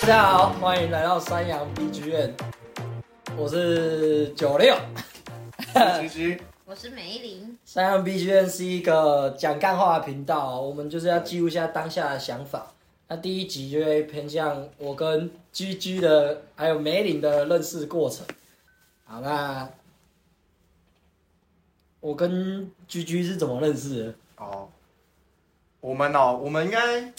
大家好，欢迎来到山羊 B 剧院，我是九六。其实 我是梅林，山羊 B 剧院是一个讲干话的频道，我们就是要记录一下当下的想法。那第一集就会偏向我跟 G G 的，还有梅林的认识过程。好，那我跟 G G 是怎么认识的？哦，我们哦，我们应该，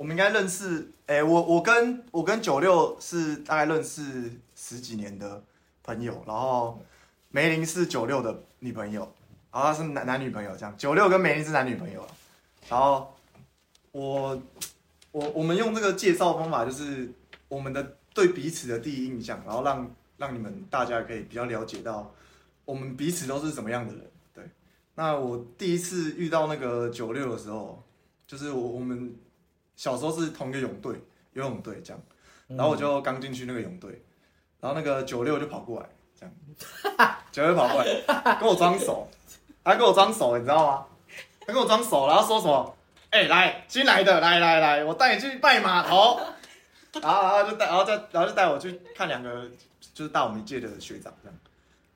我们应该认识。哎、我我跟我跟九六是大概认识十几年的朋友，然后梅林是九六的女朋友，然后她是男男女朋友这样。九六跟梅林是男女朋友，然后我我我们用这个介绍方法，就是我们的对彼此的第一印象，然后让让你们大家可以比较了解到我们彼此都是怎么样的人。对，那我第一次遇到那个九六的时候，就是我我们小时候是同一个泳队，游泳队这样，然后我就刚进去那个泳队，然后那个九六就跑过来，这样，九六跑过来跟我装熟，他跟我装熟，你知道吗？他跟我装熟，然后说什么？哎、来新来的，来来来，我带你去拜码头，然后然后就带，然后再然后就带我去看两个，就是大我们一届的学长这样，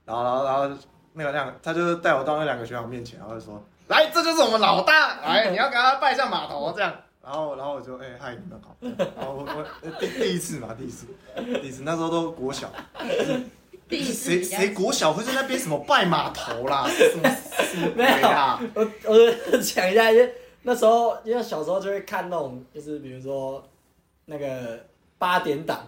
然后然后然后那个那个，他就带我到那两个学长面前，然后就说：“来，这就是我们老大，来，你要给他拜一下码头这样。”然后然后我就哎、嗨，你们好。然后我我呃第第一次嘛，第一次，第一次那时候都国小，第一次谁谁国小会在那边什么拜码头啦，什么什么鬼啊？我我讲一下，因为那时候因为小时候就会看那种，就是比如说那个八点档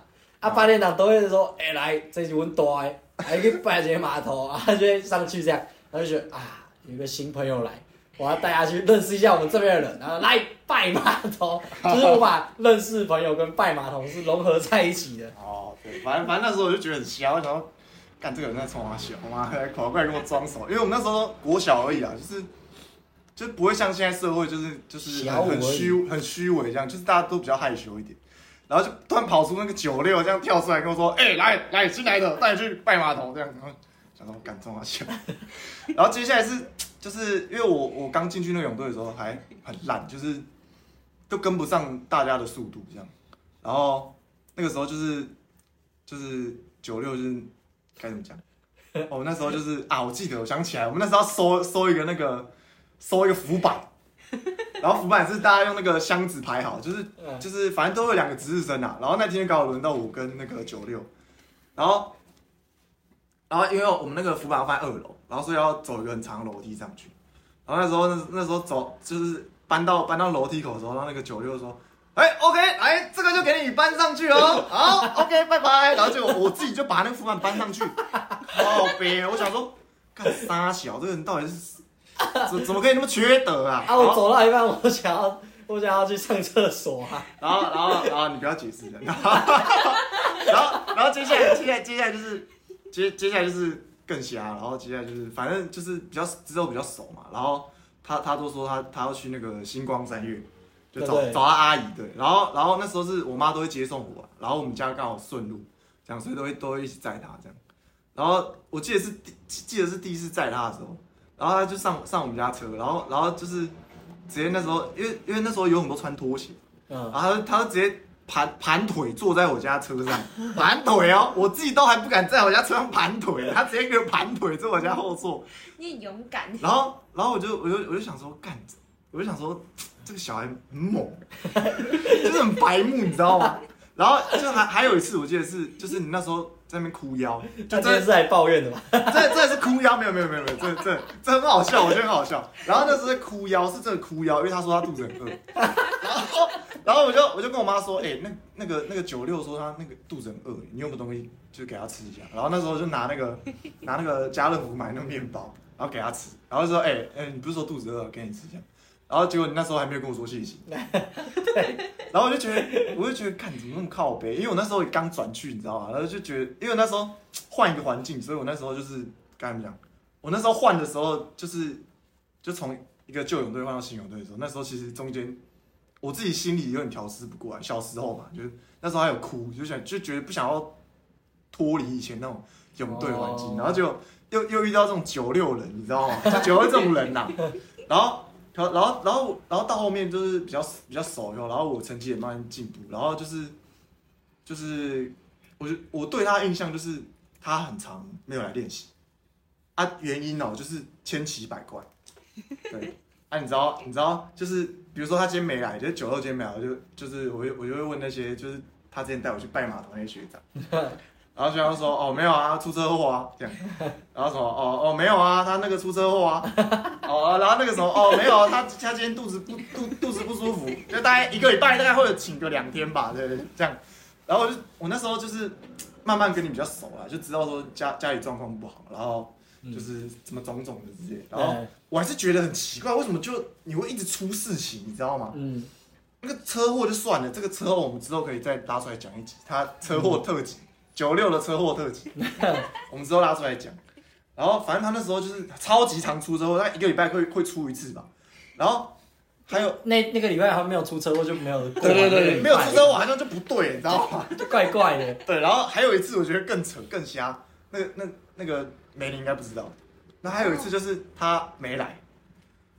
啊，啊八点档都会说，哎、来，这是阮大的，还去拜一个码头啊，就会上去这样，然后就觉得啊，有一个新朋友来，我要带他去认识一下我们这边的人，然后来拜码头，就是我把认识朋友跟拜码头是融合在一起的。哦，对，反正反正那时候我就觉得很瞎，我想说，干这个人在冲我笑，妈还跑过来跟我装熟，因为我们那时候国小而已啊，就是就不会像现在社会就是就是很虚很虚伪这样，就是大家都比较害羞一点，然后就突然跑出那个九六这样跳出来跟我说，哎、来来新来的带你去拜码头。这样，然后想说我干冲我笑，然后接下来是就是因为我我刚进去那个泳队的时候还很烂，就是都跟不上大家的速度这样，然后那个时候就是就是九六就是该怎么讲？哦，那时候就是啊，我记得，我想起来，我们那时候要收收一个那个收一个浮板，然后浮板是大家用那个箱子排好，就是嗯就是反正都有两个值日生啊。然后那天刚好轮到我跟那个九六，然后然后因为我们那个浮板要放在二楼，然后所以要走一个很长的楼梯上去。然后那时候那那时候走就是搬到搬到楼梯口的时候，然后那个九六说。哎、o k 来，这个就给你搬上去哦。好，OK，拜拜。然后结果我自己就把那个浮板搬上去，好悲。我想说，干啥小，这个人到底是怎怎么可以那么缺德啊？啊，我走到一半，我想要我想要去上厕所啊，然后，然后，然后你不要解释了。然后，然后，然后接下来，接下来，接下来就是接接下来就是更瞎。然后接下来就是反正就是比较之后比较熟嘛。然后他他都说他他要去那个星光三月，就找找他阿姨对。然后然后那时候是我妈都会接送我，然后我们家刚好顺路，这样所以都会都会一起载他这样。然后我记得是第记得是第一次载他的时候，然后他就上上我们家车，然后然后就是直接那时候因为因为那时候有很多穿拖鞋。嗯，然后他就他就直接盘盘腿坐在我家车上，盘腿哦，我自己都还不敢在我家车上盘腿，他直接给我盘腿坐我家后座，你很勇敢，然后然后我就我就我就想说干，我就想说这个小孩很猛，就是很白目，你知道吗？然后就还还有一次，我记得是就是你那时候在那边哭腰，就真的是来抱怨的吧？这这是哭腰，没有没有没有没有，这这这很好笑，我觉得很好笑。然后那时候哭腰，是真的哭腰，因为他说他肚子很饿。然后 然后我就我就跟我妈说，哎、那那个那个九六说他那个肚子很饿，你有没有东西就给他吃一下？然后那时候就拿那个拿那个家乐福买那个面包，然后给他吃，然后说，哎、哎、你不是说肚子饿，给你吃一下。然后结果你那时候还没有跟我说谢谢，然后我就觉得，我就觉得，看你怎么那么靠背？因为我那时候也刚转去，你知道吗？然后就觉得，因为那时候换一个环境，所以我那时候就是该怎么讲？我那时候换的时候，就是就从一个旧泳队换到新泳队的时候，那时候其实中间我自己心里有点调试不过来。小时候嘛，就是那时候还有哭，就想就觉得不想要脱离以前那种泳队环境，哦然后就又又遇到这种九六人，你知道吗？就九六这种人呐。然后，然后，然后，然后到后面就是比较比较熟以后，然后我成绩也慢慢进步，然后就是就是我就我对他印象就是他很长没有来练习。啊，原因哦就是千奇百怪，对。啊，你知道你知道就是比如说他今天没来，就是九六今天没来，就就是我就我就会问那些就是他之前带我去拜码头那些学长。然后学长就说：“哦，没有啊，出车祸啊，这样。”然后什么？哦哦，没有啊，他那个出车祸啊。哦，然后那个什么？哦，没有啊，他他今天肚子不肚肚子不舒服，就大概一个礼拜，大概会有请个两天吧，对对，这样。然后我就我那时候就是慢慢跟你比较熟了，就知道说家家里状况不好，然后就是什么种种的这些。然后哎我还是觉得很奇怪，为什么就你会一直出事情，你知道吗？嗯，那个车祸就算了，这个车祸我们之后可以再拉出来讲一集，他车祸特辑，九六的车祸特辑，我们之后拉出来讲。然后反正他那时候就是超级常出车祸，他一个礼拜会会出一次吧。然后还有那那个礼拜他没有出车祸就没有过对对对，完那个礼拜没有出车祸好像就不对，你知道吗？就 怪怪的。对，然后还有一次我觉得更扯更瞎，那个那那个梅林应该不知道。那还有一次就是他没来，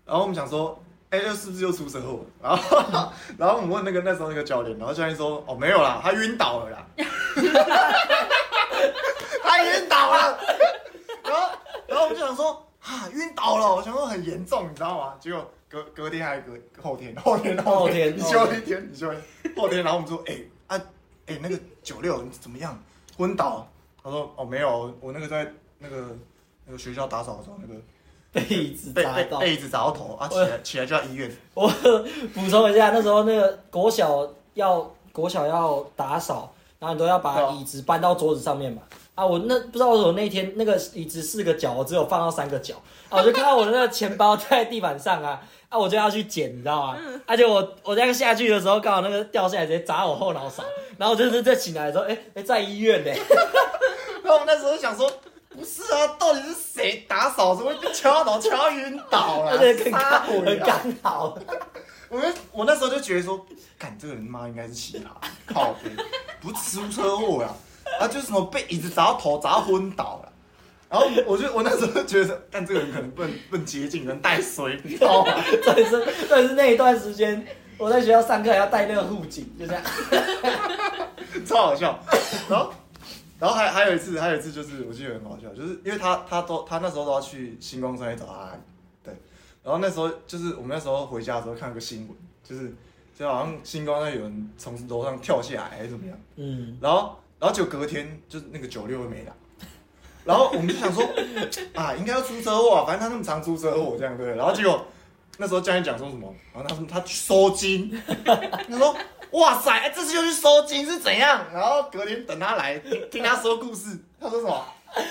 然后我们想说，哎、又是不是又出车祸？然后 然后我们问那个那时候那个教练，然后教练说，哦没有啦，他晕倒了啦，他晕倒了。然后然后我们就想说，啊晕倒了，我想说很严重，你知道吗？结果隔隔天还是隔后天后天后天你休一天，你休一天后天，然后我们说，哎、啊哎、那个九六你怎么样？昏倒？他说哦没有，我那个在那个那个学校打扫的时候，那个被椅子被砸到。被椅子砸到头啊，起来起来就要医院。我补充一下，那时候那个国小要国小要打扫，然后你都要把椅子搬到桌子上面嘛。啊，我那不知道为什么那天那个椅子四个角，我只有放到三个角啊，我就看到我的那个钱包在地板上啊，啊，我就要去捡，你知道吗？而且我我这样下去的时候，刚好那个掉下来直接砸我后脑勺，然后我就是再醒来的时候，哎、哎、在医院呢、然后我们那时候想说，不是啊，到底是谁打扫怎么会被敲到敲到晕倒了？而且很撒刚很谎啊刚好，我们我那时候就觉得说，干这个人妈应该是奇葩，靠背，不是出车祸呀，啊就是什么被椅子砸到头，砸到昏倒了。然后我就我那时候就觉得，但这个人可能不能不能接近，可能带水，你知道吗？真的是真的是那一段时间，我在学校上课还要带那个护颈，就这样。超好笑。然后，然后还还有一次，还有一次就是我记得很好笑，就是因为他他都他那时候都要去星光山找他阿姨，对。然后那时候就是我们那时候回家的时候看了个新闻，就是就好像星光山有人从楼上跳下来还是怎么样，嗯，然后然后就隔天就是那个九六没了。然后我们就想说，啊，应该要出车祸啊，反正他那么常出车祸，这样对？然后结果那时候教练讲说什么？然后他说他去收金，他说哇塞，哎这次又去收金是怎样？然后隔天等他来听听他说故事，他说什么？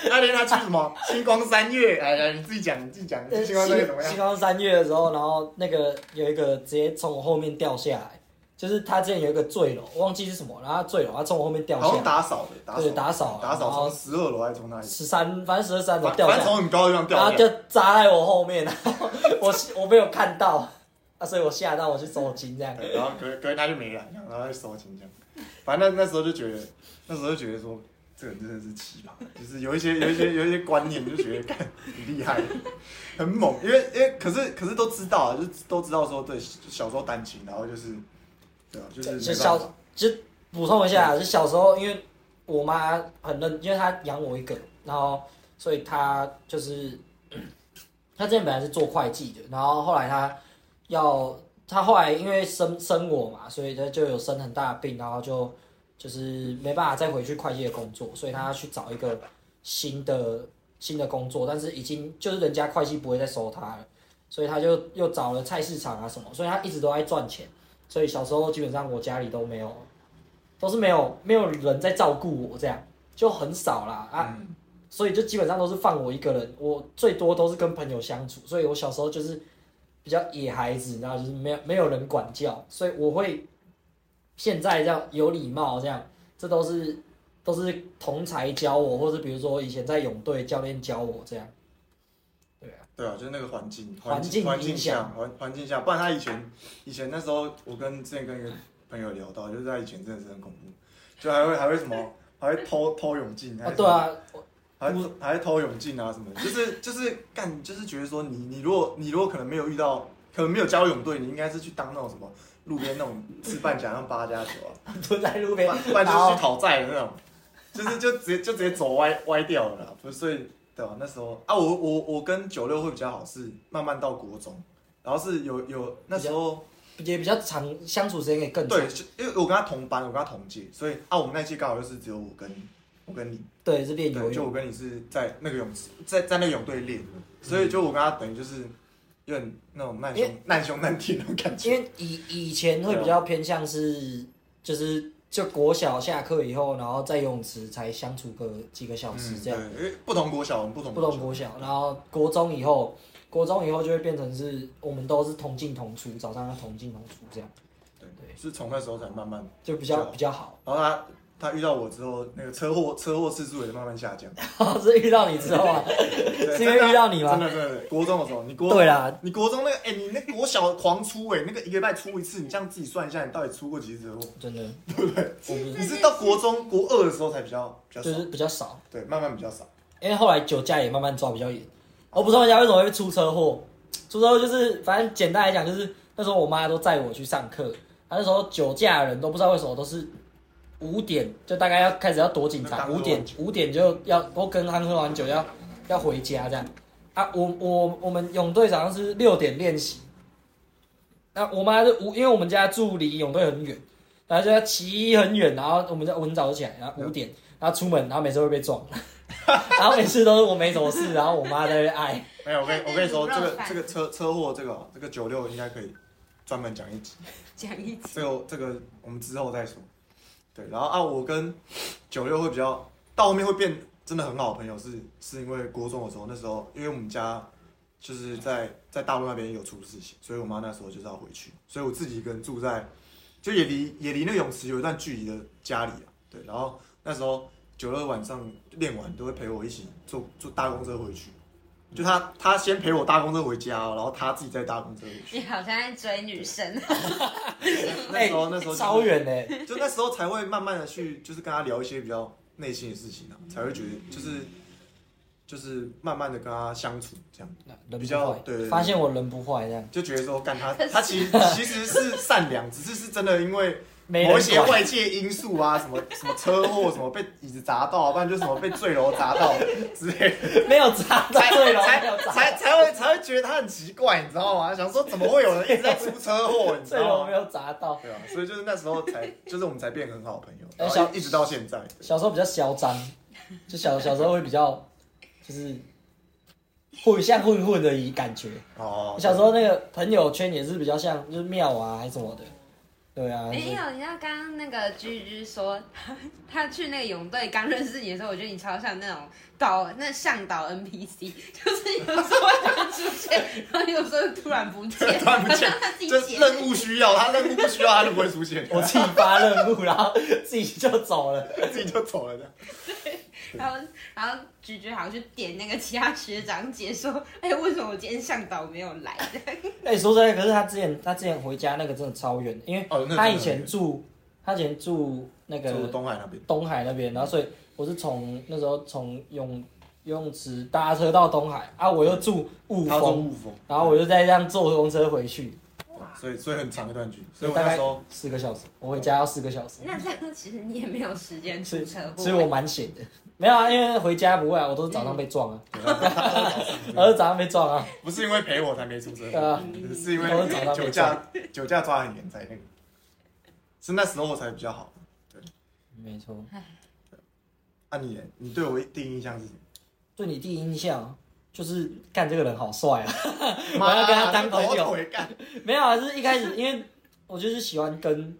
那天他去什么 星光三月？哎来，你自己讲，你自己讲，星光三月怎么样星？光三月的时候，然后那个有一个直接从我后面掉下来，就是他之前有一个坠楼，忘记是什么，然后他坠楼，他从我后面掉好像下来，打扫的，打扫对打扫啊打扫然后从十二楼还是从哪里？十三，反正十二三楼掉下来，正从很高的地方然后掉下来。就砸在我后面，然后我 我没有看到，啊，所以我吓到我去收金这样。对，然后隔隔天他就没来，然后他就收金这样。反正那那时候就觉得，那时候就觉得说，这个人真的是奇葩，就是有一些有一些有一些观念，就觉得干很厉害，很猛。因为因为可是可是都知道啊，就都知道说，对，小时候单亲，然后就是，对啊，就是就小就补充一下，就小时候，因为我妈很认，因为她养我一个，然后所以她就是 她之前本来是做会计的，然后后来她要他后来因为生生我嘛，所以他就有生很大的病，然后就就是没办法再回去会计的工作，所以他要去找一个新的新的工作，但是已经就是人家会计不会再收他了，所以他就又找了菜市场啊什么，所以他一直都在赚钱。所以小时候基本上我家里都没有，都是没有没有人在照顾我，这样就很少啦啊，嗯所以就基本上都是放我一个人，我最多都是跟朋友相处，所以我小时候就是比较野孩子，然后就是没有没有人管教，所以我会现在这样有礼貌这样，这都是都是同才教我，或者比如说以前在泳队教练教我这样，对啊，对啊，就是那个环境环境环境下环环境下，不然他以前以前那时候，我跟之前跟一个朋友聊到，就是他以前真的是很恐怖，就还会还会什么，还会偷偷泳镜，啊对啊，还会还偷泳镜啊什么的，就是就是干，就是觉得说你你如果你如果可能没有遇到可能没有加入泳队，你应该是去当那种什么路边那种自办假像八加九啊，蹲在路边，不然就是去讨债的那种，就是就直接就直接走歪歪掉了啦。不是，所以对吧？那时候啊，我我我跟九六会比较好，是慢慢到国中，然后是有有那时候也比较长，相处时间也更长对，。就因为我跟他同班，我跟他同届，所以啊，我们那届刚好就是只有我跟我跟你，对，是练游泳，就我。跟你是在那个泳池，在在那个泳队练，所以就我跟他等于就是有点那种难兄难兄难弟那种感觉因觉。为以以前会比较偏向是，就是就国小下课以后，然后在游泳池才相处个几个小时这样。嗯对，因为不同国小，不同不同国小，然后国中以后，国中以后就会变成是我们都是同进同出，早上要同进同出这样，对对，是从那时候才慢慢，就比较比较好。然后他他遇到我之后，那个车祸车祸次数也慢慢下降。是遇到你之后啊，是因为遇到你吗真的真的，国中的时候，你国对啦，你国中那个，哎、你那国小狂出哎、那个一个礼拜出一次，你这样自己算一下，你到底出过几次车祸？真的，对不对？我你是到国中国二的时候才比较比较少，就是比较少，对，慢慢比较少。因为后来酒驾也慢慢抓比较严。我不知道人家为什么会出车祸，出车祸就是反正简单来讲就是那时候我妈都载我去上课，她那时候酒驾的人都不知道为什么都是五点就大概要开始要躲警察，五点酒五点就要都跟他喝完酒要要回家这样啊。我我我们泳队早上是六点练习，那我妈就五，因为我们家住离泳队很远，然后就要骑很远，然后我们就我很早就起来，然后五点，然后出门，然后每次会被撞，然后每次都是我没什么事，然后我妈在那边挨。没有，我跟我跟你说，这个这个车车祸这个这个九六应该可以专门讲一集，讲一集。这个这个我们之后再说。对，然后啊，我跟九六会比较到后面会变真的很好的朋友是，是因为国中的时候，那时候因为我们家就是在在大陆那边有出事情，所以我妈那时候就是要回去，所以我自己一个人住在就也离也离那个泳池有一段距离的家里啊。对，然后那时候九六晚上练完都会陪我一起坐坐大公车回去。就他，他先陪我搭公车回家哦，然后他自己再搭公车回去。你好像在追女生，那时候，那时候超远呢，就那时候才会慢慢的去，就是跟他聊一些比较内心的事情啊，才会觉得就是就是慢慢的跟他相处，这样人比较坏，对对对发现我人不坏这样，就觉得说干他，他其实其实是善良，只是是真的因为某一些外界因素啊，什么什么车祸，什么被椅子砸到，不然就什么被坠楼砸到 之类的，没有砸到才对了，才才才会才会觉得他很奇怪，你知道吗？想说怎么会有人一直在出车祸，你知道吗？没有砸到。对啊，所以就是那时候才，就是我们才变很好的朋友，然后一一直到现在。小时候比较嚣张，就小小时候会比较就是混像混混的一感觉。哦，小时候那个朋友圈也是比较像就是庙啊还是什么的，对啊，没有，你知道刚刚那个居居说他他去那个泳队刚认识你的时候，我觉得你超像那种导那向导 NPC，就是有时候会出现，然后有时候突然不见，突然不见他自己解这任务需要，他任务不需要，他就不会出现，我自己发任务，然后自己就走了。自己就走了这样。然后然后咀嚼好像去点那个其他学长姐说，哎，为什么我今天向导没有来？哎、说真的，可是他之前他之前回家那个真的超远，因为他以前住他以前住那住个东海那边，东海那边，然后所以我是从那时候从泳游泳池搭车到东海啊，我又住雾峰，雾峰，然后我就再这样坐公车回去，所以所以很长一段距离，所以我大概四个小时，我回家要四个小时，那这样其实你也没有时间出车祸，所以我蛮闲的。没有啊，因为回家不会啊，我都是早上被撞啊，我是早上被撞啊，不是因为陪我才没出车对，啊，是因为都是早上被酒驾酒驾抓很严在那个，是那时候才比较好。没错。啊你呢，你对我第一印象是什么？对你第一印象就是干这个人好帅啊，我要跟他当朋友。抖腿干，没有啊，就是一开始因为我就是喜欢跟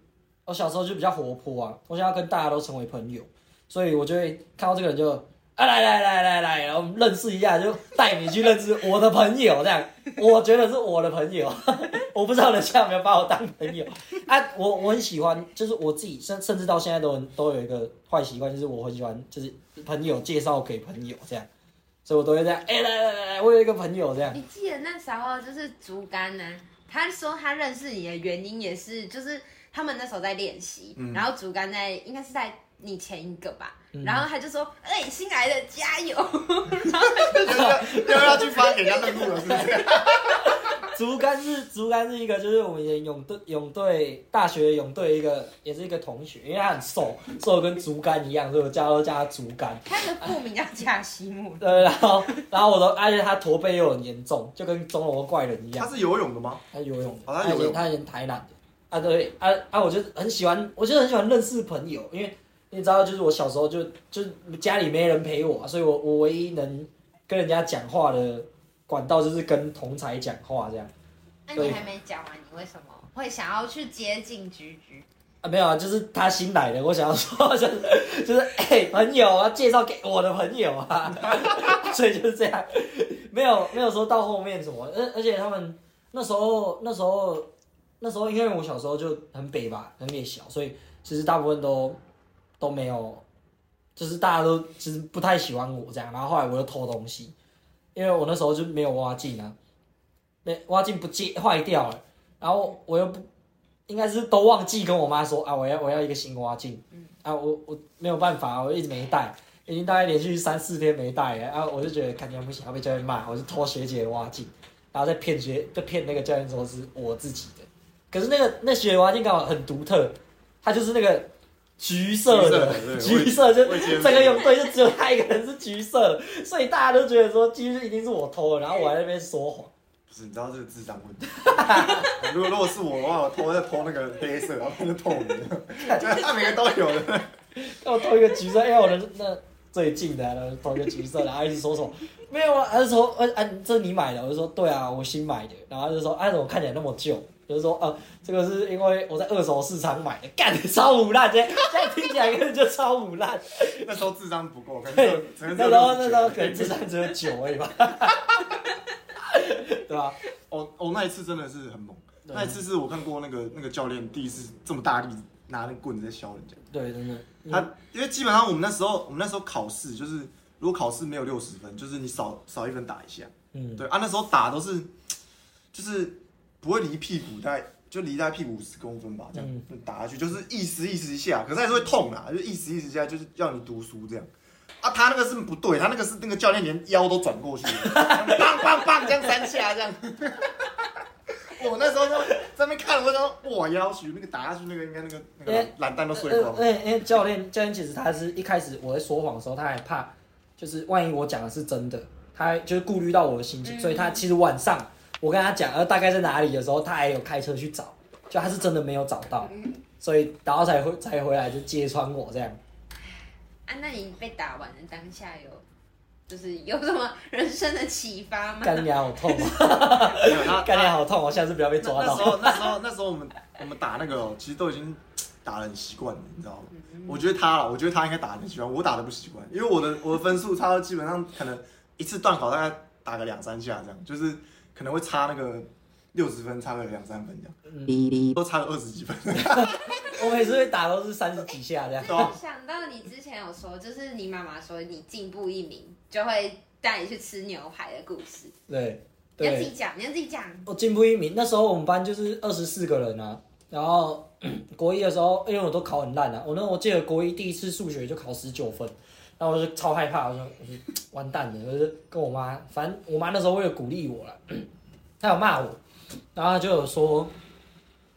我小时候就比较活泼啊，我想要跟大家都成为朋友，所以我就会看到这个人就啊来来来来来，然后认识一下，就带你去认识我的朋友，这样我觉得是我的朋友，我不知道人家有没有把我当朋友啊，我我很喜欢，就是我自己甚甚至到现在都都有一个坏习惯，就是我很喜欢就是朋友介绍给朋友这样，所以我都会这样，哎、来来来来，我有一个朋友这样。你记得那时候就是竹竿呢、他说他认识你的原因也是，就是他们那时候在练习，然后竹竿在应该是在你前一个吧，嗯然后他就说：“哎、新来的加油！”又要又要去发给人家任务了，是不是？竹竿是竹竿是一个，就是我们以前泳队泳队大学泳队一个，也是一个同学，因为他很瘦，瘦的跟竹竿一样，所以我叫都叫他竹竿。他的副名叫贾西木，对，然后然后我都，而且他驼背又很严重，就跟钟楼怪人一样。他是游泳的吗？他游泳的，哦他游泳他以前他以前台南的啊，对啊啊，我就很喜欢，我就很喜欢认识朋友，因为你知道，就是我小时候就就是家里没人陪我啊，所以我我唯一能跟人家讲话的管道就是跟同才讲话这样那你还没讲完，你为什么会想要去接近菊菊？啊，没有啊，就是他新来的，我想要说 就是就是哎、朋友啊，介绍给我的朋友啊，所以就是这样，没有没有说到后面什么，而而且他们那时候那时候那时候因为我小时候就很北吧，很北小，所以其实大部分都都没有，就是大家都其实不太喜欢我这样，然后后来我又偷东西，因为我那时候就没有挖镜啊，没挖镜不接坏掉了，然后我又不应该是都忘记跟我妈说啊，我要我要一个新挖镜，啊我我没有办法，我一直没带。已经大概连续三四天没带了，然、后我就觉得肯定不行，要被教练骂，我就偷学姐的挖镜，然后再骗学，就骗那个教练说是我自己的。可是那个那学挖镜刚好很独特，它就是那个橘色的，橘橘色就整个泳队就只有他一个人是橘色，所以大家都觉得说几乎一定是我偷的，然后我还在那边说谎。不是，你知道这个智商问题。如果如果是我的话，我偷在偷那个黑色，然后就透明的，他每个都有的。让我偷一个橘色，哎、我的那最近的，然后偷一个橘色，然后一直说什么没有啊，他就说，呃、啊，这是你买的，我就说对啊，我新买的，然后他就说，啊，怎么看起来那么旧？就是说，呃，这个是因为我在二手市场买的，干 超腐烂，这样这样听起来根本就超腐烂。那时候智商不够，可能对那时候那时候可能智商只有九而已吧，对吧？哦哦，那一次真的是很猛。那一次是我看过那个那个教练第一次这么大力拿那个棍子在削人家。对，真的，他因为基本上我们那时候我们那时候考试就是，如果考试没有六十分，就是你少少一分打一下。嗯，对啊，那时候打都是就是不会离屁股大概就离大概屁股五十公分吧，这样、打下去就是意思意思一下，可是还是会痛啊，就意思意思一下就是要你读书这样。啊，他那个是不对，他那个是那个教练连腰都转过去，棒棒棒这样三下这样。我那时候就在那边看，我就说哇，腰许那个打下去那个应该那个那个懒蛋都碎光了，。因为因为教练教练其实他是一开始我在说谎的时候，他还怕，就是万一我讲的是真的，他就是顾虑到我的心情，嗯所以他其实晚上我跟他讲，呃，大概在哪里的时候，他还有开车去找，就他是真的没有找到，所以然后才回才回来就揭穿我这样。啊，那你被打完的当下有，就是有什么人生的启发吗？干你好痛 干你好痛，我下次不要被那抓到。那时候那时候那时候我们我们打那个哦其实都已经打得很习惯了，你知道吗？我觉得他了，我觉得他应该打得很习惯，我打的不习惯，因为我的我的分数差基本上可能一次断考大概打个两三下这样，就是可能会差那个六十分，差个两三分这样，都差个二十几分。我每次被打都是三十几下这样。对啊想到你之前有说，就是你妈妈说你进步一名就会带你去吃牛排的故事，对对，你要自己讲，你要自己讲。我进步一名。那时候我们班就是二十四个人啊，然后国一的时候，因为我都考很烂啊，我那我记得国一第一次数学就考十九分，然后我就超害怕，我说我就完蛋了，我就跟我妈，反正我妈那时候为了鼓励我了，她有骂我，然后她就有说，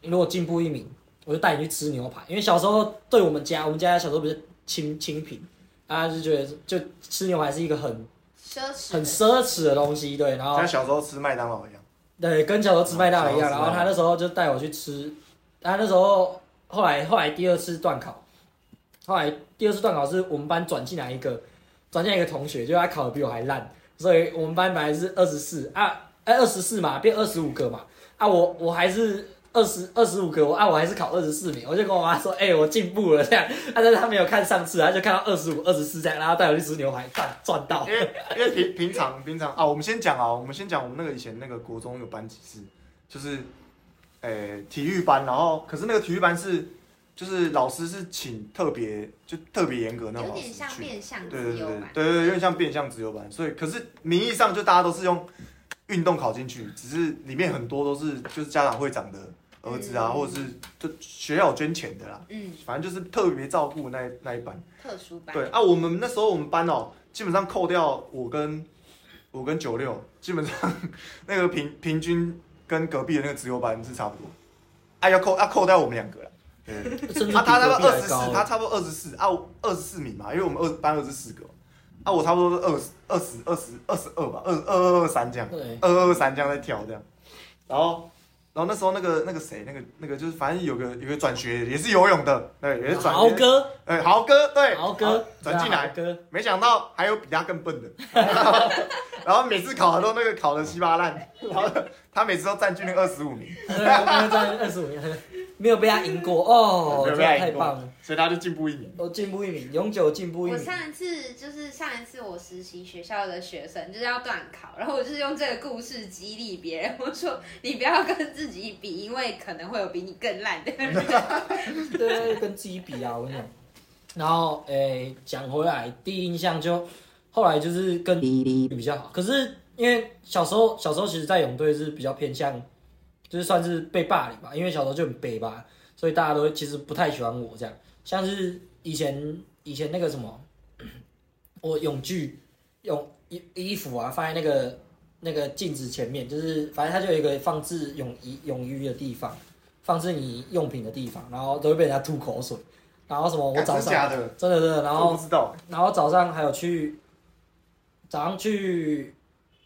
如果进步一名，我就带你去吃牛排，因为小时候对我们家，我们家小时候不是清清贫，啊就觉得就吃牛排是一个很奢侈，很奢侈的东西，对，然后像小时候吃麦当劳一样，对，跟小时候吃麦当劳一样，然后他那时候就带我去吃，他那时候后来后来第二次断考，后来第二次段考是我们班转进来一个转进来一个同学，就他考的比我还烂，所以我们班本来是二十四啊，哎二十四嘛，变二十五个嘛，啊我我还是。二十二十五个我啊，我还是考二十四名，我就跟我妈说，哎、我进步了这样。啊，但是他没有看上次，他就看到二十五、二十四这样，然后带我去吃牛排，赚赚到因。为因为平平常平常啊，我们先讲啊，我们先讲我们那个以前那个国中有班级是，就是，诶、体育班，然后可是那个体育班是，就是老师是请特别就特别严格那种老师有点像去，变相对对对自由版。对对对，有点像变相自由班，所以可是名义上就大家都是用运动考进去，只是里面很多都是就是家长会长的儿子啊，嗯或者是就学校有捐钱的啦，嗯，反正就是特别照顾那那一班。特殊班。对啊，我们那时候我们班哦，基本上扣掉我跟我跟九六，基本上 那个平平均跟隔壁的那个自由班是差不多，啊要扣要扣掉我们两个他他差不多二十四，他差不多二十四啊，二十四名嘛，因为我们二班二十四个，啊我差不多是二十二十二十二十二吧，二二二二三这样，二二二三这样在跳这样，然后然后那时候那个那个谁那个那个就是反正有个有个转学也是游泳的，对，也是转豪，哥，哎豪哥对，豪哥转进来，哥，没想到还有比他更笨的，然后每次考的都那个考的稀巴烂，然后他每次都占据那个二十五名，对没有在二十五名，没有被他赢过哦，没有被他赢过太棒了，所以他就进步一年。哦进步一名，永久进步一名我。上一次就是上一次我实习学校的学生就是要断考，然后我就是用这个故事激励别人，我说你不要跟自己比，因为可能会有比你更烂的人。对，跟自己比啊，我跟你讲。然后，诶，讲回来，第一印象就后来就是跟比较好。可是因为小时候，小时候其实，在泳队是比较偏向，就是算是被霸凌吧，因为小时候就很北吧，所以大家都其实不太喜欢我这样。像是以前以前那个什么，我泳具泳衣衣服啊，放在那个那个镜子前面，就是反正它就有一个放置泳衣泳衣的地方。放置你用品的地方，然后都会被人家吐口水，然后什么我早上真假的，真的真的，然后然后早上还有去早上去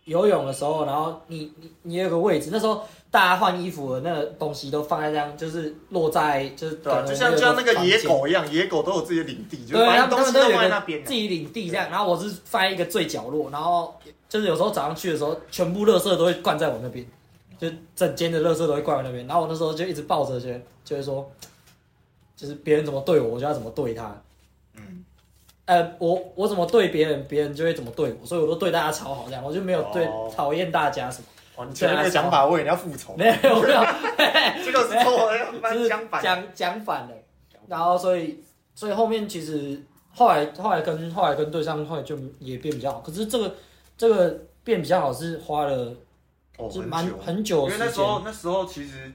游泳的时候，然后你你你有个位置，那时候大家换衣服的那个东西都放在这样，就是落在就是对就像就像那个野。狗一样，野狗都有自己的领地，就把东西都放在那边自。己领地这样，然后我是放在一个最角落，然后就是有时候早上去的时候，全部垃圾都会灌在我那边，就整间的垃圾都会灌在那边，然后我那时候就一直抱着，就就会说，就是别人怎么对我，我就要怎么对他。嗯，呃，我我怎么对别人，别人就会怎么对我，所以我都对大家超好，这样我就没有对哦。讨厌大家什么，哦，你前面那个讲法，为你要复仇，没有没有，这个是错的，要 就翻是相反。讲讲反了。然后所以所以后面其实后来后来跟后来跟对象后来就也变比较好，可是这个这个变比较好是花了哦，是蛮很久，很久的时因为那时候，那时候其实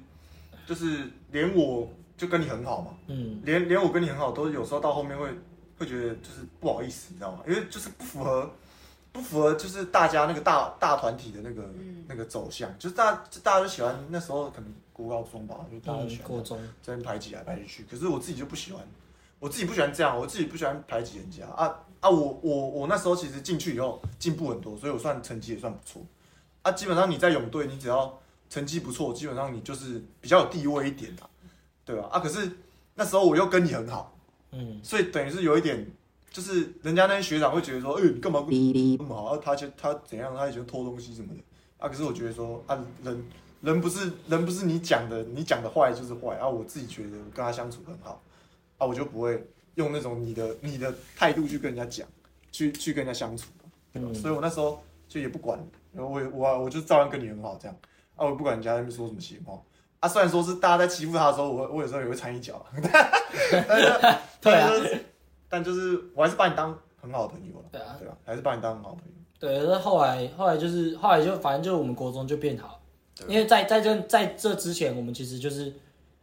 就是连我就跟你很好嘛，嗯。连连我跟你很好，都有时候到后面会会觉得就是不好意思，你知道吗？因为就是不符合不符合就是大家那个大大团体的那个、嗯那个走向，就是大就大家都喜欢那时候可能国高中吧，就大家都喜嗯，欢国中这边排挤来排挤去，可是我自己就不喜欢，我自己不喜欢这样，我自己不喜欢排挤人家啊啊！我我我那时候其实进去以后进步很多，所以我算成绩也算不错啊。基本上你在泳队，你只要成绩不错，基本上你就是比较有地位一点啦，对吧？啊，可是那时候我又跟你很好，嗯所以等于是有一点，就是人家那些学长会觉得说，哎、你干嘛跟我那么好？啊、他就他怎样？他以前偷东西什么的啊。可是我觉得说啊，人人不是人不是你讲的，你讲的坏就是坏啊。我自己觉得我跟他相处很好啊，我就不会用那种你的你的态度去跟人家讲，去去跟人家相处，对吧？嗯所以我那时候就也不管，然后我也我我就照样跟你很好这样啊，我不管人家那边说什么闲话。啊，虽然说是大家在欺负他的时候，我我有时候也会掺一脚，但是 对啊。但就是但就是我还是把你当很好的朋友了，对啊。对啊，还是把你当很好的朋友。对，可是后来后来就是后来就反正就是我们国中就变好，因为在在这在这之前我们其实就是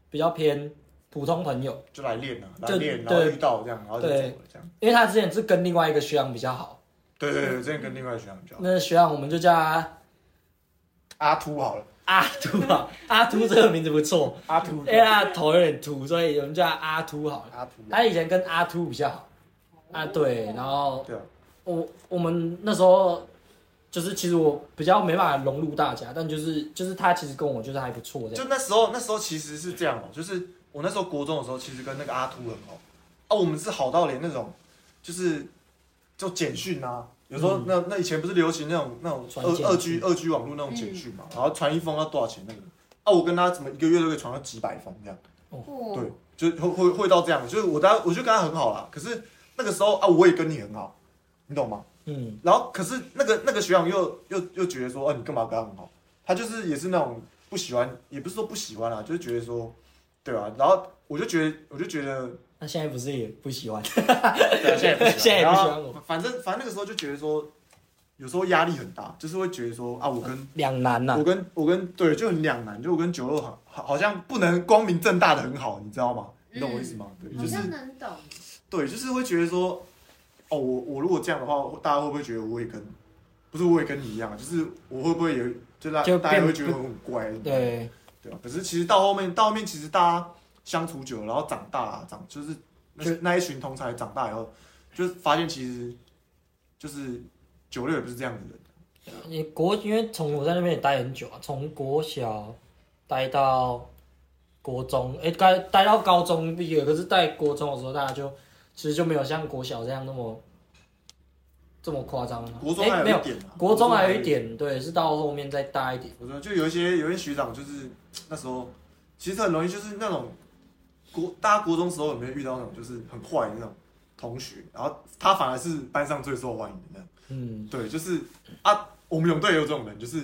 比较偏普通朋友，就来练啊，来就练，然后遇到这样，然后就走对了这样。因为他之前是跟另外一个学长比较好，对对对，之前跟另外一个学长比较好，那学长我们就叫他阿秃好了，阿秃啊，阿秃这个名字不错，阿秃，因为他头有点秃，所以我们叫他阿秃好了。阿秃，他以前跟阿秃比较好，啊对，然后对啊，我我们那时候就是其实我比较没办法融入大家，但就是就是他其实跟我就是还不错这样。就那时候那时候其实是这样哦，就是我那时候国中的时候，其实跟那个阿秃很好啊，我们是好到连那种就是就简讯啊。有时候嗯那那以前不是流行那种那种二二 G 二 G 网络那种简讯嘛，然后传一封要多少钱那个？啊，我跟他怎么一个月都可以传到几百封这样。哦对，就会会会到这样，就是我当我就跟他很好啦。可是那个时候啊，我也跟你很好，你懂吗？嗯，然后可是那个那个学长又又又觉得说，啊，你干嘛跟他很好？他就是也是那种不喜欢，也不是说不喜欢啦，就是觉得说，对吧、然后我就觉得，我就觉得，那现在不是也不喜欢？对啊，现在也不喜欢，现在也不喜欢然后反正反正那个时候就觉得说，有时候压力很大，就是会觉得说啊，我跟两难呐我。跟我跟对就很两难，就我跟九六好好好像不能光明正大的很好，你知道吗？你懂我意思吗？对，好就是像能懂。对，就是会觉得说，哦，我我如果这样的话，大家会不会觉得我也跟不是我也跟你一样，就是我会不会也，就大就大家变会觉得我很乖，对，对啊。可是其实到后面，到后面其实大家相处久了，然后长大啊长就是那那一群同才长大以后，就发现其实就是九六也不是这样子的人。你国因为从我在那边也待很久啊，从国小待到国中，哎、待待到高中毕业。可是，在国中的时候，大家就其实就没有像国小这样那么这么夸张了。国中诶没有还有一，点、啊，国中还有一。点，对，是到后面再大一点。我说就有一些有一些学长就是那时候其实很容易就是那种国大家国中时候有没有遇到那种就是很坏的那种同学，然后他反而是班上最受欢迎的。嗯，对，就是啊，我们泳队也有这种人，就是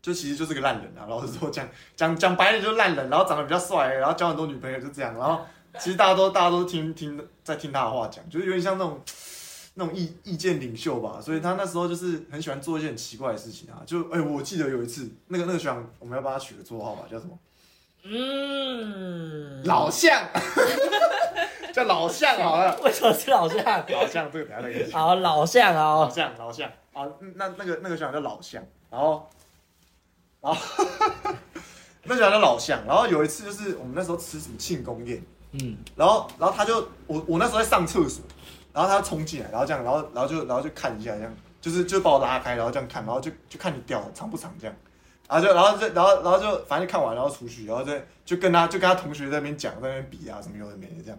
就其实就是个烂人啊。老实说，讲讲讲白了就是烂人，然后长得比较帅，然后交很多女朋友就这样，然后其实大家都大家都听听在听他的话讲，就是有点像那种那种意意见领袖吧。所以他那时候就是很喜欢做一些很奇怪的事情啊。就哎、我记得有一次，那个那个学长，我们要帮他取个绰号吧，叫什么？嗯，老象，叫老相好了。为什么是老相？老相这个等一下再给你讲。好，老象老相，老相。啊，嗯那那个那个学长叫老相，然后，然后 那学长叫老相，然后有一次就是我们那时候吃什么庆功宴，嗯，然后然后他就我我那时候在上厕所，然后他冲进来，然后这样，然后然后就然后就看一下这样，就是就把我拉开，然后这样看，然后就就看你掉的长不长这样，然后就然后就然后然后就反正就看完然后出去，然后再就跟他就跟他同学在那边讲，在那边比啊什么有的没的这样。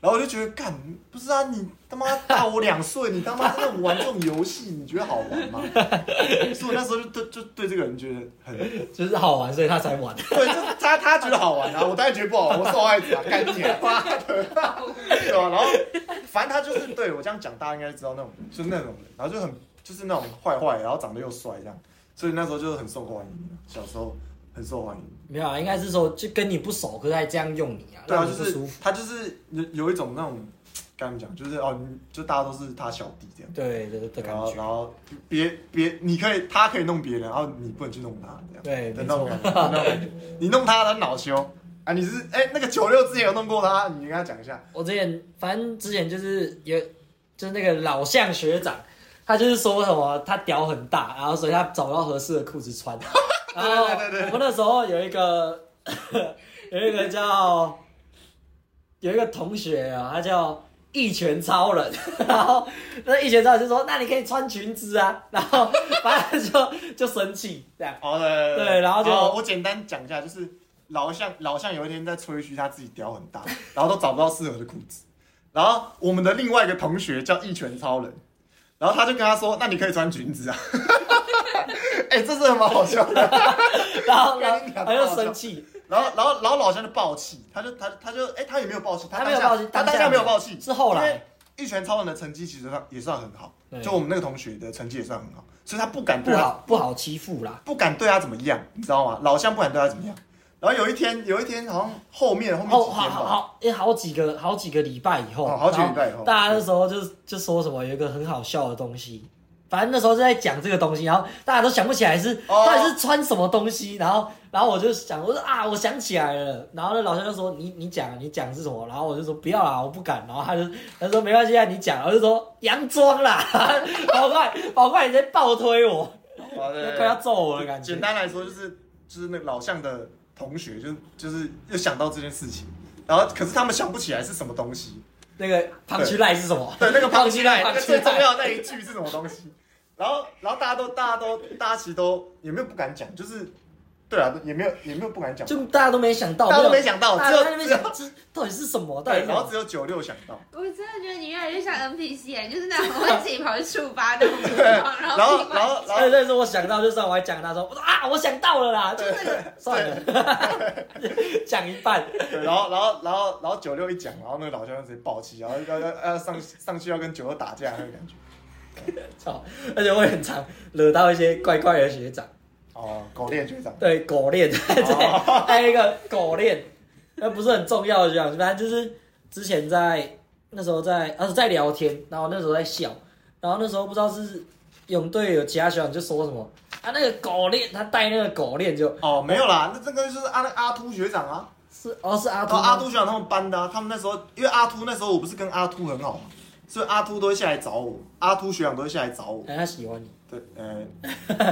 然后我就觉得，干，不是啊，你他妈大我两岁，你他妈真的玩这种游戏，你觉得好玩吗？所以我那时候就对就对这个人觉得很，就是好玩，所以他才玩。对，就是他他觉得好玩啊，我当然觉得不好玩，我受害者啊，干你啊，妈的，对吧？然后反正他就是对我这样讲，大家应该知道那种，就是那种人，然后就很就是那种坏坏，然后长得又帅这样，所以那时候就是很受欢迎，小时候很受欢迎。没有啊，应该是说就跟你不熟，可是还这样用你啊，对啊，让就是舒服。他就是有有一种那种，跟他们讲，就是哦，你就大家都是他小弟这样。对的的感然后，觉然。后别别，你可以，他可以弄别人，然后你不能去弄他，这样。对，没的那种错感。觉，那种感觉。你弄他，他恼羞啊！你是哎、那个九六之前有弄过他，你跟他讲一下。我之前反正之前就是有，就是那个老向学长，他就是说什么他屌很大，然后所以他找不到合适的裤子穿。然后对对对对我那时候有一个 有一个叫有一个同学啊，他叫一拳超人，然后那一拳超人就说：“那你可以穿裙子啊。”然后反正就就生气这样。哦，对对对然后就好我简单讲一下，就是老向老向有一天在吹嘘他自己屌很大，然后都找不到适合的裤子，然后我们的另外一个同学叫一拳超人，然后他就跟他说：“那你可以穿裙子啊。”哎、这是蛮好笑的。然后然后他就生气，然后，然后，然后老乡就爆气，他就他他就哎、他也没有爆气，他没有爆气他当当下下没有爆气，是后来因为一拳超人的成绩其实算也算很好，对就我们那个同学的成绩也算很好，所以他不敢对不他好不好欺负啦。不敢对他怎么样，你知道吗？老乡不敢对他怎么样。然后有一天，有一天好像后面后面好好好，因为好几个好几个礼拜以后，哦好几个礼拜以后后大家那时候就就说什么有一个很好笑的东西，反正那时候就在讲这个东西，然后大家都想不起来是哦。到底是穿什么东西，然后然后我就想，我说啊，我想起来了，然后那老师就说你你讲你讲是什么，然后我就说不要啦，我不敢，然后他就他说没关系啊，你讲，我就说洋装啦，宝怪宝怪你在暴推我，快要揍我的感觉。简，单来说就是就是那个老乡的同学就就是又想到这件事情，然后可是他们想不起来是什么东西，那个胖区赖是什么？对，那个胖区期赖，那个最重，要的那一句是什么东西？然后，然后大家都，大家都，大家其实都也没有不敢讲，就是，对啊，也没有，也没有不敢讲，就大家都没想到，大家都没想到，大只有只有家在那边想，这到底是什么？到底，是？然后只有九六想到，我真的觉得你越来越像 NPC 哎，就是那种会自己跑去触发那种情况，然然后，后然后，然对后，对，是我想到，就是我还讲他说，我说啊，我想到了啦，就那个算了，讲一半，对，然后，然后，然后，然后九六一讲，然后那个老乡就直接暴气，然后要要要上上去要跟九六打架那个感觉，操！而且我也很常惹到一些怪怪的学长，哦，狗链学长，对狗链，对，还有一个狗链，那不是很重要的学长，反正就是之前在那时候在啊在聊天，然后那时候在笑，然后那时候不知道是泳队有其他学长就说什么啊那个狗链，他带那个狗链就哦，没有啦，那这个就是阿阿秃学长啊，是哦是阿哦，秃哦阿秃学长他们班的啊，他们那时候因为阿秃那时候我不是跟阿秃很好嘛，所以阿秃都会下来找我，阿秃学长都会下来找我。哎，他喜欢你，对，呃，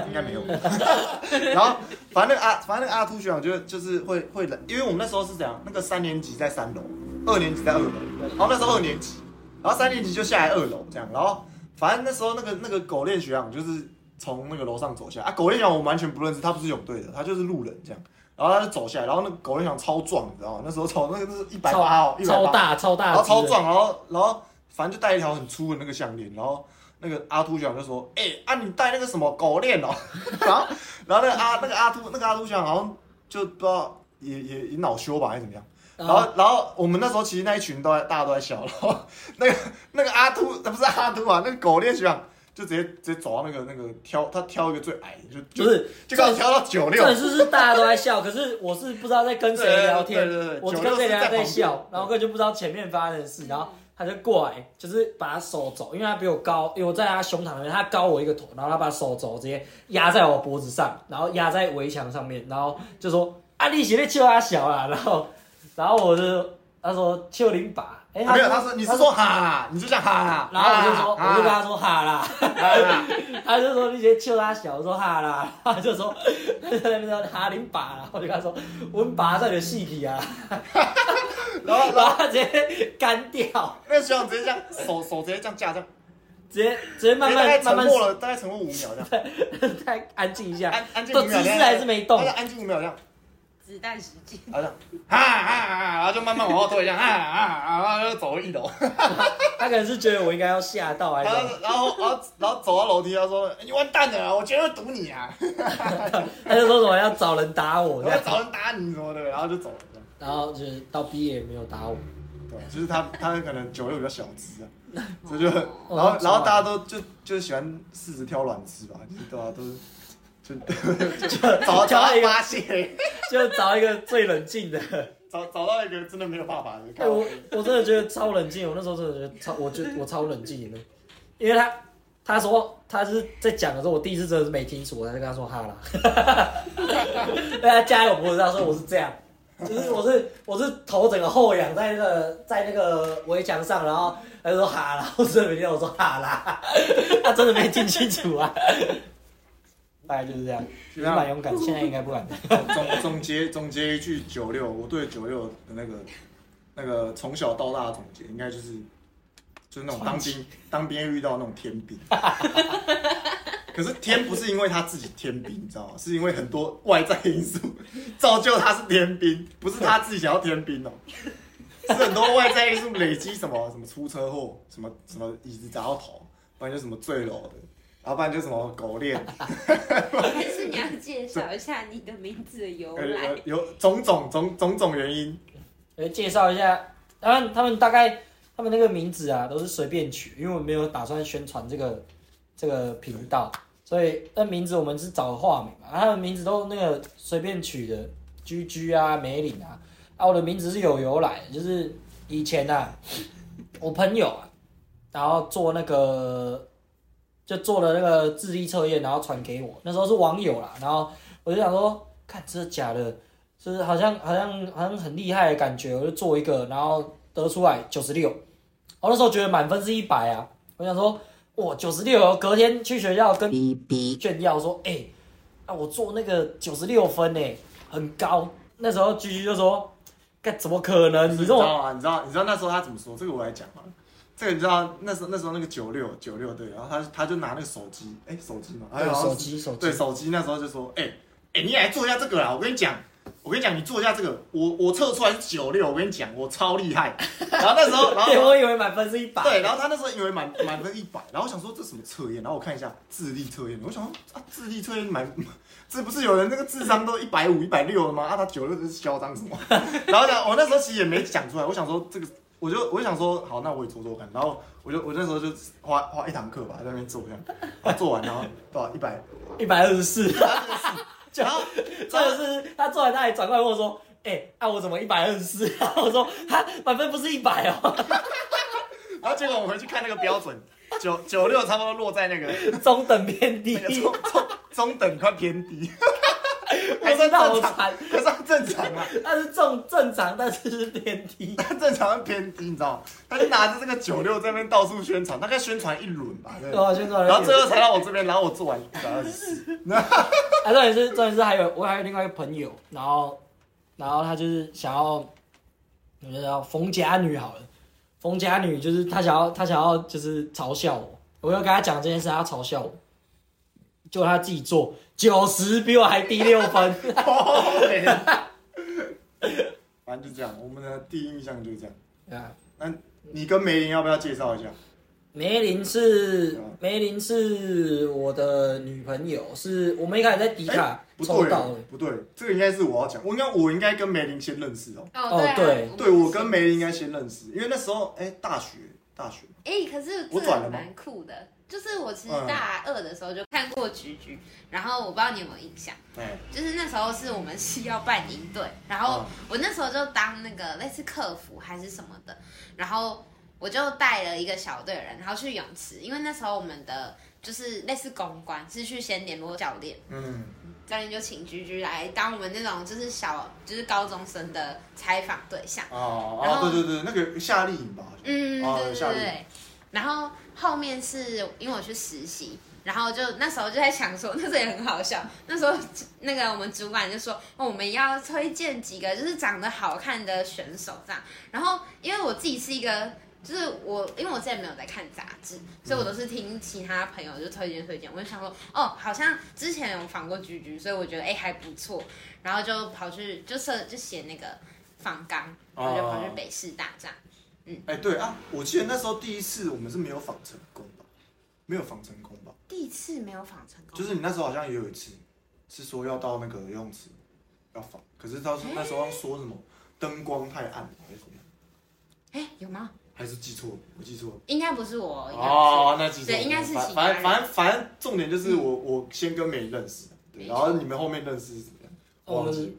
应该没有。然后反正那个阿，反正那个阿秃学长就就是会会来，因为我们那时候是这样，那个三年级在三楼，二年级在二楼，然后那时候二年级，然后三年级就下来二楼这样，然后反正那时候那个那个狗链学长就是从那个楼上走下来啊，狗链学长我们完全不认识，他不是泳队的，他就是路人这样，然后他就走下来，然后那个狗链学长超壮，你知道吗？那时候超那个是一百八哦，180超大超大，然后超壮，然后然后反正就戴一条很粗的那个项链，然后那个阿秃学长就说：“哎、啊你戴那个什么狗链哦。”然后然后那个阿那个阿秃那个阿秃学长好像就不知道也也也恼羞吧还是怎么样。然后，然后我们那时候其实那一群都在，大家都在笑。然后那个那个阿秃，呃不是阿秃啊，那个狗链学长就直接直接走到那个那个挑，他挑一个最矮的，就就不是，就刚好挑到九六这。是是大家都在笑，可是我是不知道在跟谁聊天，对对对对我96跟谁聊天在在笑然后根本就不知道前面发生的事，然后他就过来，就是把他手肘，因为他比我高，因为我在他胸膛那边，他高我一个头，然后他把手肘直接压在我脖子上，然后压在围墙上面，然后就说啊你写的秋他小啊，然后然后我就他说秋林把，哎、没有，他说你是说哈啦，你就讲哈啦，然后我就说，我就跟他说哈啦，他就说你直接笑他小，我说哈啦，他就说他就在那边说哈林爸啦，我就跟他说我们把在你的细体啊，然后然后。他直接干掉，那个学长直接这样手手直接这样架这样，直接直接慢慢慢慢沉默了，大概沉默五秒这样，再 安静一下，安安静都五秒，姿势还是没动。他，就安静五秒这样，子弹时间，然后这样，哈哈哈，然后就慢慢往后退一下，哈哈，然后就走回一楼，他可能是觉得我应该要吓到还是然后然后然后然后走到楼梯，他说你完蛋了，我绝对会堵你啊，他就说什么要找人打我我，要找人打你什么的，然后就走了。然后就是到毕业也没有打我，对，就是他，他可能酒又比较小只啊，所以就，哦然后然后大家都就就喜欢柿子挑软吃吧，就是对啊，都是就就找找到一个发泄，就找一个最冷静的。找找到一个真的没有办法的，我我真的觉得超冷静，我那时候真的觉得超，我觉得我超冷静的，因为他他说他是在讲的时候，我第一次真的是没听楚，我才跟他说哈啦，因为他加在我脖子上说我是这样，就是我是我是头整个后仰在那个在那个围墙上，然后他就说哈啦，我真的没听到我说哈啦，他真的没听清楚啊，大概就是这样，也是蛮勇敢，现在应该不敢。总总结总结一句九六，我对九六的那个那个从小到大的总结，应该就是就是那种当兵当兵遇到那种天兵。可是天不是因为他自己天兵，你知道吗？是因为很多外在因素造就他是天兵，不是他自己想要天兵哦、是很多外在因素累积什么什么出车祸，什么什么椅子砸到头，不然就什么坠楼的，然后不然就什么狗链，还是你要介绍一下你的名字的由呃来？有有种种种种种原因。来介绍一下，他们他们大概他们那个名字啊都是随便取，因为我们没有打算宣传这个这个频道，所以那名字我们是找化名嘛，啊他们名字都那个随便取的，居居啊、梅岭啊，啊我的名字是有由来的，就是以前啊，我朋友啊，然后做那个就做了那个智力测验，然后传给我，那时候是网友啦，然后我就想说，看真的假的。就是好像好像好像很厉害的感觉，我就做一个，然后得出来九十六，我那时候觉得满分是一百啊，我想说哇九十六，隔天去学校跟炫耀说，哎、啊我做那个九十六分呢，很高。那时候居居就说，干怎么可能？你知道吗？你知道你知道那时候他怎么说？这个我来讲嘛。这个你知道那时候那时候那个九六九六对，然后他他就拿那个手机，哎、手机嘛，对手机手机对手机那时候就说，哎、哎、你来做一下这个啦，我跟你讲。我跟你讲，你做一下这个，我我测出来是九六，我跟你讲，我超厉害。然后那时候，然后 我以为满分是一百，对，然后他那时候以为满满分一百，然后我想说这什么测验，然后我看一下智力测验，我想说啊智力测验满，这不是有人那个智商都一百五、一百六了吗？啊，他九六这是嚣张什么？然后呢我那时候其实也没讲出来，我想说这个，我就我就想说好，那我也做做看，然后我就我那时候就花花一堂课吧，在那边做这样，然后做完然后多少一百，一百二十四，就然后真的是他做完他还转过来问我说，哎、啊我怎么一百二十四？然后我说他满分不是一百哦。然后结果我回去看那个标准，九九六差不多落在那个中等偏低。那，个中中中等快偏低，我真的好惨。可是正常啊，他是正正常，但是是偏低。正常是偏低，你知道吗？他就拿着这个九六在那边到处宣传，大概宣传一轮吧，对。对啊，宣传然后最后才到我这边，然后我做完一百二十四，啊，重点是重点是还有我还有另外一个朋友，然后然后他就是想要，我觉得叫冯家女好了，冯家女就是他想要他想要就是嘲笑我，我要跟他讲这件事，他要嘲笑我，结果他自己做九十，比我还低六分。反正就这样，我们的第一印象就是这样。啊，你跟梅林要不要介绍一下？梅林是嗯梅林是我的女朋友，是我们一开始在迪卡不对抽到的。，不对，这个应该是我要讲，我应该我应该跟梅林先认识哦。哦，对啊对对，我跟梅林应该先认识，因为那时候哎、大学大学哎、可是我转了吗蛮酷的，就是我其实嗯。大二的时候就看过菊菊，然后我不知道你有没有印象，对、就是那时候是我们是要办营队，然后嗯。我那时候就当那个类似客服还是什么的，然后我就带了一个小队人，然后去泳池，因为那时候我们的就是类似公关是去先联络教练，嗯，教练就请菊菊来当我们那种就是小就是高中生的采访对象。哦对对对，那个夏令营吧，嗯，哦对对对。然后后面是因为我去实习，然后就那时候就在想说，那时候也很好笑。那时候那个我们主管就说，哦，我们要推荐几个就是长得好看的选手这样。然后因为我自己是一个。就是我，因为我之前没有在看杂志，所以我都是听其他朋友就推荐推荐。我就想说，哦，好像之前有访过居居，所以我觉得哎、还不错，然后就跑去就设就写那个访纲，然后就跑去北师大这样。哎、对啊，我记得那时候第一次我们是没有仿成功吧？没有仿成功吧？第一次没有仿成功，就是你那时候好像也有一次，是说要到那个游泳池要访，可是到时候那时候说什么灯光太暗还是怎么样？哎、有吗？还是记错了？我记错了。应该不是我，哦，那记错应该是反正反正反正重点就是我我先跟美认识，对，然后你们后面认识是怎么样？我们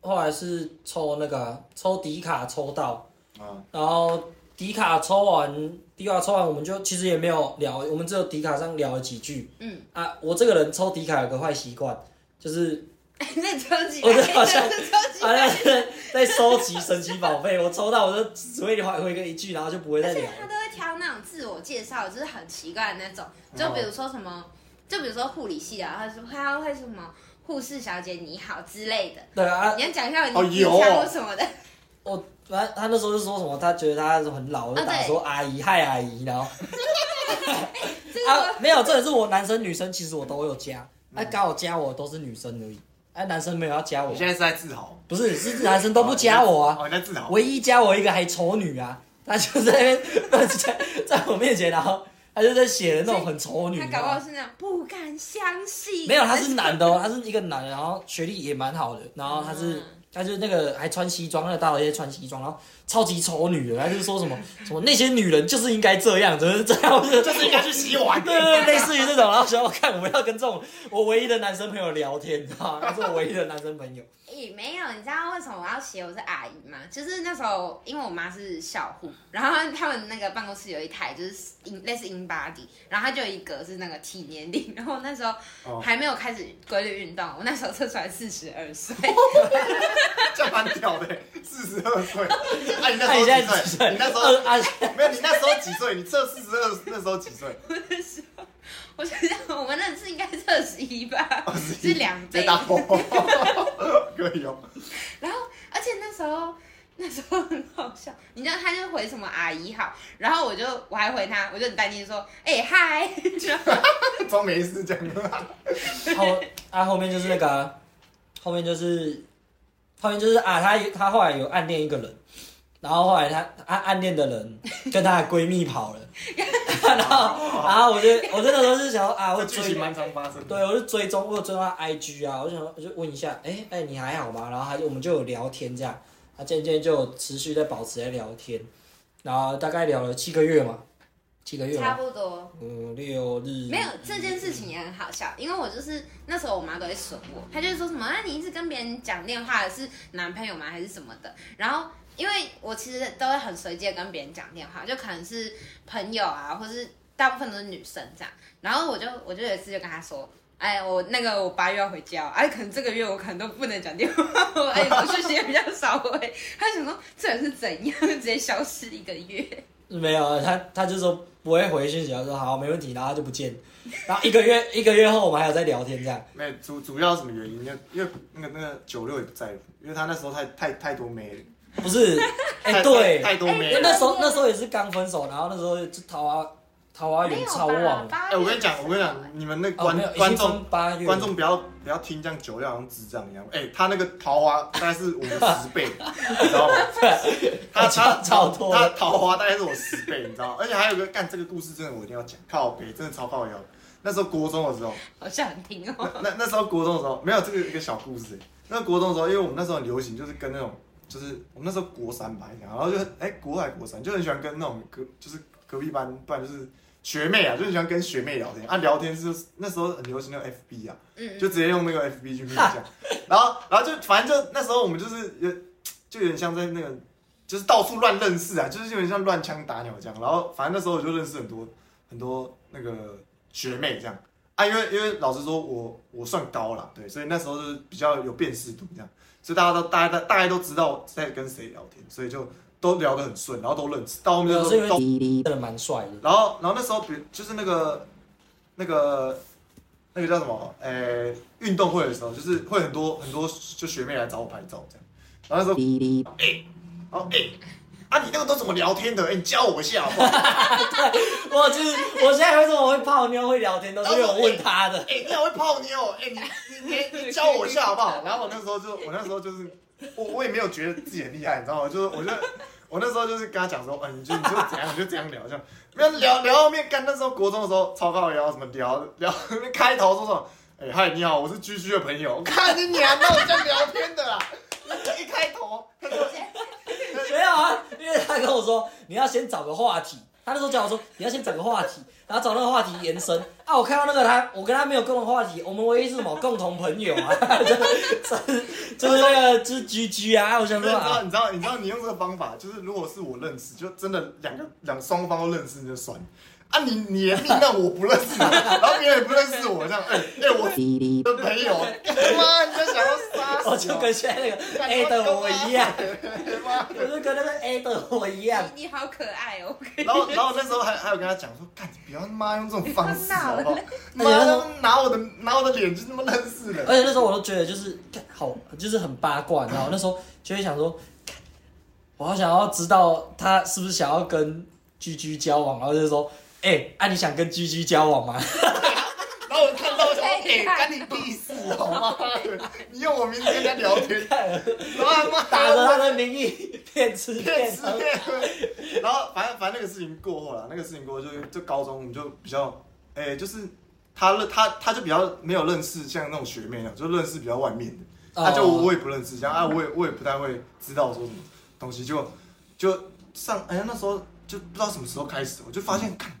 后来是抽那个抽底卡抽到，啊，然后迪卡抽完，迪卡抽完我们就其实也没有聊，我们只有迪卡上聊了几句。嗯，啊，我这个人抽迪卡有个坏习惯，就是那抽几我就好像好像是在收集神奇宝贝，我抽到我就只会回回个一句，然后就不会再而且聊。他都会挑那种自我介绍，就是很奇怪的那种，就比如说什么，就比如说护理系啊，他说他会什么护士小姐你好之类的，对啊，你要讲一下你哦你有哦。想或什么的，我反正他那时候就说什么，他觉得他很老，就打说阿姨嗨阿姨，然后 这个啊没有，这也是我男生女生其实我都有加，哎啊刚好加我都是女生而已，啊男生没有要加我你，现在是在自豪？不是是男生都不加我啊，哦，你在自豪？唯一加我一个还丑女啊，他就在那边 在在我面前，然后他就在写的那种很丑女，他搞不好是那种不敢相信，没有，他是男的哦，他是一个男的，然后学历也蛮好的，然后他是他就是那个还穿西装，那个大老爷穿西装，然后超级丑女的，他就说什么什么那些女人就是应该这样，怎么是 这样，就就是应该去洗碗。对对对，类似于这种，然后想要看我们要跟这种我唯一的男生朋友聊天，你知道吗？他是我唯一的男生朋友。也没有，你知道为什么我要写我是阿姨吗？就是那时候，因为我妈是校护，然后他们那个办公室有一台就是英类似 in body，然后它就有一格是那个体年龄，然后那时候哦还没有开始规律运动，我那时候测出来四十二岁，这样蛮屌的，四十二岁。啊，你那时候几岁？在几岁？你那时候二啊，没有？你那时候几岁？你测四十二，那时候几岁？我想想，我们那次应该是二十一吧，是两倍。别打我。可以哦。然后，而且那时候那时候很好笑，你知道他就回什么阿姨好，然后我就我还回他，我就很担心说，哎、嗨，装没事这样。后啊后面就是那个啊、后面就是后面就是啊，他他后来有暗恋一个人，然后后来他他暗恋的人 跟她的闺蜜跑了，然后然后我就我真的都是想说啊，我追这剧情蛮常发生的。对，我就追踪，我有追踪他 IG 啊，我就想我就问一下，哎、哎、你还好吗？然后他就我们就有聊天这样，他渐渐就有持续在保持在聊天，然后大概聊了七个月嘛，七个月差嘛，不多。五六日没有这件事情也很好笑，因为我就是那时候我妈都会损我，她就是说什么啊，你一直跟别人讲电话的是男朋友吗，还是什么的？然后因为我其实都会很随机的跟别人讲电话，就可能是朋友啊，或是大部分都是女生这样。然后我就我就有一次就跟他说，哎，我那个我八月要回家，哎，可能这个月我可能都不能讲电话，哎，我讯息也比较少回。他想说这人是怎样，直接消失一个月。没有啊，他他就说不会回讯息，他说好没问题，然后他就不见。然后一个月一个月后，我们还有在聊天这样。没主主要什么原因？因为因为那个那个九六也不在乎，因为他那时候太太太多妹了，不是，哎、太对，太太多妹因为了。那时候那时候也是刚分手，然后那时候就桃花桃花源超旺。哎哎、我跟你讲，我跟你讲，你们那哦，观、没有，已经观众分八月。观众不要不要听这样酒量好像智障一样。哎、他那个桃花大概是我们十倍，你知道吗？他他超多他桃花大概是我十倍，你知道吗？而且还有个干这个故事真的我一定要讲，靠北真的超靠腰。那时候国中的时候，好像很听哦。那那时候国中的时候没有这个一个小故事。那国中的时候，因为我们那时候很流行，就是跟那种就是我们那时候国三吧，然后就哎、国外国三就很喜欢跟那种隔就是隔壁班，不然就是学妹啊，就很喜欢跟学妹聊天啊。聊天是那时候很流行那个 FB 啊，嗯，就直接用那个 FB 去面讲，然后然后就反正就那时候我们就是有就有点像在那个就是到处乱认识啊，就是有点像乱枪打鸟这样。然后反正那时候我就认识很多很多那个学妹这样啊，因为因为老实说我我算高了，对，所以那时候就是比较有辨识度这样，所以大家都大家大概都知道在跟谁聊天，所以就都聊得很顺，然后都认识，到后面就是都真的蛮帅的。然后，然后那时候，比就是那个那个那个叫什么？呃，运动会的时候，就是会很多很多就学妹来找我拍照这样。然后那时候，哎、然后哎、啊，你那个都怎么聊天的？哎、你教我一下好不好？我就是我现在为什么会泡妞会聊天，都是因为我问他的。哎、你好会泡妞，哎、你你你你教我一下好不好？然后我那时候就我那时候就是我我也没有觉得自己很厉害，你知道吗？就是我就我那时候就是跟他讲说，嗯、你就你就怎样你就这样聊这样，没有聊聊后面干那时候国中的时候超高聊什么聊聊开头说什么，哎、嗨你好，我是居居的朋友，我看你娘，那我这样聊天的啦，一开头他说 没有啊，因为他跟我说你要先找个话题，他那时候叫我说你要先找个话题，然后找那个话题延伸啊。我看到那个他，我跟他没有共同话题，我们唯一是什么共同朋友啊？就是就是那个就是 GG 啊。我想你知道，说啊，你知道，你知道，你用这个方法，就是如果是我认识，就真的两个两双方都认识就算了。啊你，你连命让我不认识，然后别人也不认识我，这样，哎、哎、我的朋友，妈，你在想要杀死我就跟现在那个 A 的我一样，我就跟那个 A 的我一样。你好可爱哦。然后，然后那时候还还有跟他讲说，干，你不要他妈用这种方式，好不好？妈那时候的，拿我的拿我的脸就那么认识了。而且那时候我都觉得就是好，就是很八卦，你知道吗？那时候就会想说，我好想要知道他是不是想要跟居居交往，然后就说，哎、啊你想跟居居交往吗？然后我看到说，哎、太厉害干你屁事，好吗？你用我名字跟他聊天，然后他妈打着他的名义骗吃骗吃骗喝。然后反正反正那个事情过后了，那个事情过后就就高中我们就比较，哎、就是他认他他就比较没有认识像那种学妹那样，就认识比较外面的。他、就我也不认识，这样啊，我也我也不太会知道说什么东西，就就上哎呀那时候就不知道什么时候开始，我就发现看。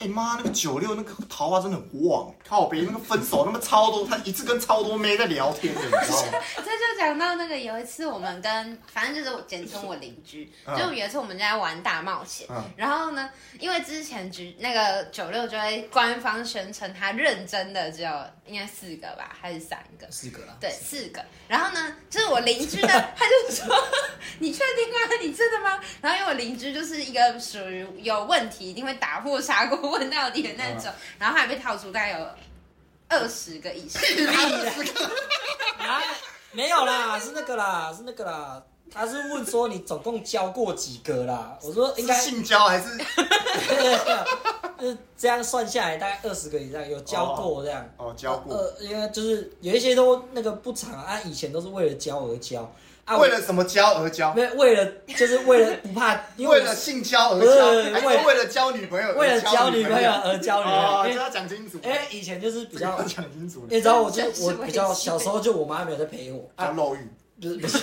哎妈，那个九六那个桃花真的很旺，靠别那个分手那么超多，他一次跟超多妹在聊天的，你知道吗？这就讲到那个有一次我们跟反正就是我简称我邻居，嗯就有一次我们在玩大冒险，嗯然后呢，因为之前局那个九六就会官方宣称他认真的只有应该四个吧，还是三个？四个啊，对，四个。然后呢，就是我邻居呢，他就说：“ 你确定吗？你真的吗？”然后因为我邻居就是一个属于有问题，一定会打破砂锅问到底的那种，然后还被套出大概有二十个以上。啊，没有啦，是那个啦，是那个啦。他是问说你总共交过几个啦？我说应该是性交还是就是这样算下来大概二十个以上有交过这样。哦交过？呃，因为就是有一些都那个不长啊，啊以前都是为了交而交啊，为了什么交而交？没为了就是为了不怕，因为为了性交而交，还为是为了交女朋友而为了交女女朋友而交女朋哦，友，因为这要讲清楚。因为以前就是比较讲清楚你知道我就我比较小时候就我妈没有在陪我啊，漏欲，不是 不是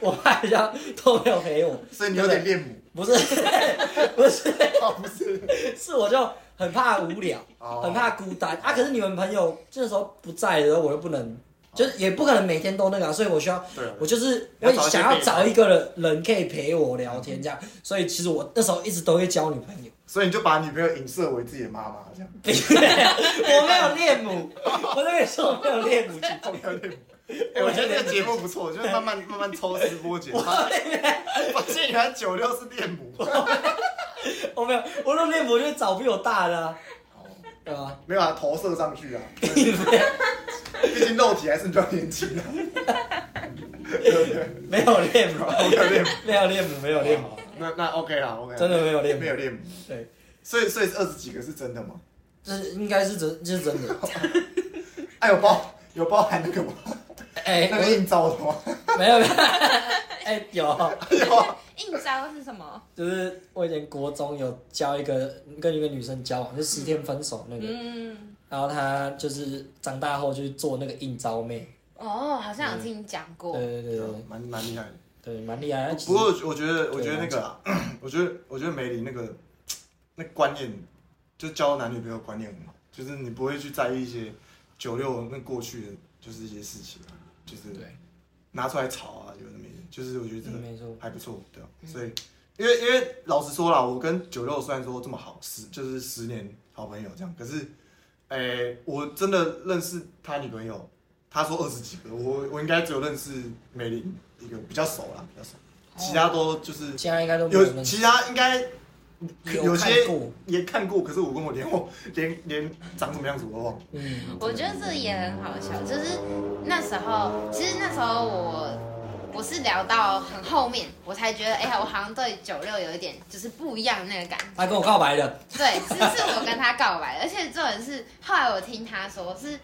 我 我妈比较都没有陪我，所以你有点恋母。不是 不是哦，不是，是我就很怕无聊，哦很怕孤单啊。可是你们朋友这时候不在的时候，我又不能，就是也不可能每天都那个啊、所以我需要，对啊我就是我想要找一个人人可以陪我聊天这样，所以其实我那时候一直都会交女朋友。所以你就把女朋友影射为自己的妈妈，这样。我没有恋母，我跟你说我没有恋母情节。没有恋母。哎，我觉得这个节目不错，就是慢慢慢慢抽丝剥茧，发现原来九六是恋母。我没有，我说恋母就是找比我大的、啊，对吧？没有啊，投射上去啊。毕竟肉体还是比较年轻的。对不对？没有恋母，没有恋母。没有恋母，没有恋母，那那 OK 啦，OK。真的没有恋母没有恋母。对，所以所以二十几个是真的吗？这应该是真，这是真的。哎，有包有包含那个吗？哎、那个应招的吗？我 没有，没有 哎、有，有啊。应招是什么？就是我以前国中有交一个跟一个女生交往，就十天分手那个，嗯，然后她就是长大后去做那个应招妹，哦，好像有听你讲过。对对对对蛮蛮厉害的。对，蛮厉害的。不过我觉得，我觉得那个啊，我觉得我觉得梅林那个那观念，就交男女朋友观念很好，就是你不会去在意一些九六那过去的，就是一些事情啊，就是对，拿出来炒啊，有的没的，就是我觉得这个嗯没错，还不错，对啊，所以因为因为老实说啦，我跟九六虽然说这么好，十就是十年好朋友这样，可是，哎、我真的认识他女朋友，他说二十几个，我我应该只有认识美玲一个比较熟啦，比较熟，其他都就是其他应该都没有其他应该有有些，也看过，可是我跟我连我连连长什么样子我都忘。嗯，我觉得这也很好笑，就是那时候，其实那时候我我是聊到很后面，我才觉得，哎、呀，我好像对九六有一点就是不一样的那个感觉。他跟我告白的，对，是是我跟他告白，而且重点是后来我听他说是，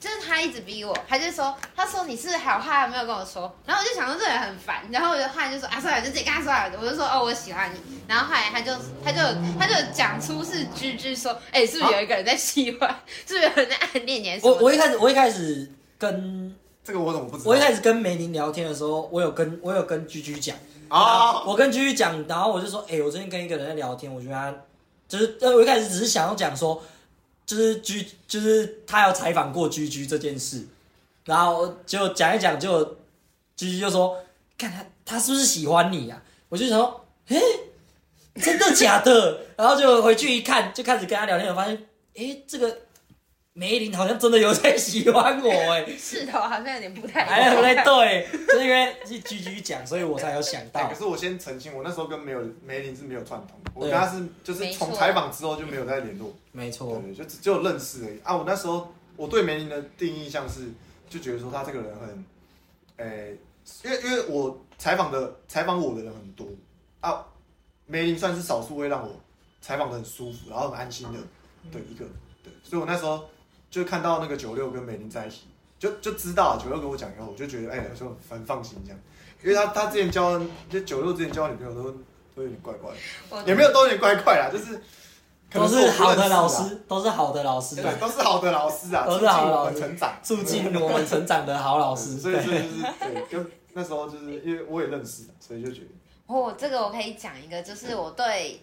就是他一直逼我，他就说，他说你是不是还有话没有跟我说，然后我就想说这人很烦，然后我就后来就说啊算了，就自己跟他说了，我就说哦我喜欢你，然后后来他就他就他就讲出是居居说，哎、是不是有一个人在喜欢，是不是有人在暗恋你？我我一开始我一开始跟这个我怎么不知道？我一开始跟梅林聊天的时候，我有跟我有跟居居讲，啊，我跟居居讲，然后我就说，哎、我最近跟一个人在聊天，我觉得他就是，呃，我一开始只是想要讲说，就是居，就是他有采访过居居这件事，然后就讲一讲，就居居就说，看他他是不是喜欢你呀、我就想说，哎、真的假的？然后就回去一看，就开始跟他聊天，我发现，哎、这个梅林好像真的有在喜欢我、哎。势头好像有点不太一还有样。不对，就是因为是居居讲，所以我才有想哎到可。是我先澄清，我那时候跟没有梅林是没有串通，我跟他是就是从采访之后就没有再联络，没错，对，就只只有认识而已。啊。我那时候我对梅林的第一印象是，就觉得说他这个人很，诶、因为因为我采访的采访我的人很多。啊，梅林算是少数会让我采访的很舒服，然后很安心的的一个，对，所以我那时候就看到那个九六跟美玲在一起，就就知道九六跟我讲以后，我就觉得哎，就很放心这样，因为他他之前交就九六之前交女朋友都都有点怪怪的，我也没有都有点怪怪啦，就是都是好的老师，都是好的老师，对，都是好的老师啊，都促进我是好的老师们成长，促进我们成长的好老师。所以所以，就是对，就那时候就是因为我也认识，所以就觉得哦，这个我可以讲一个，就是我对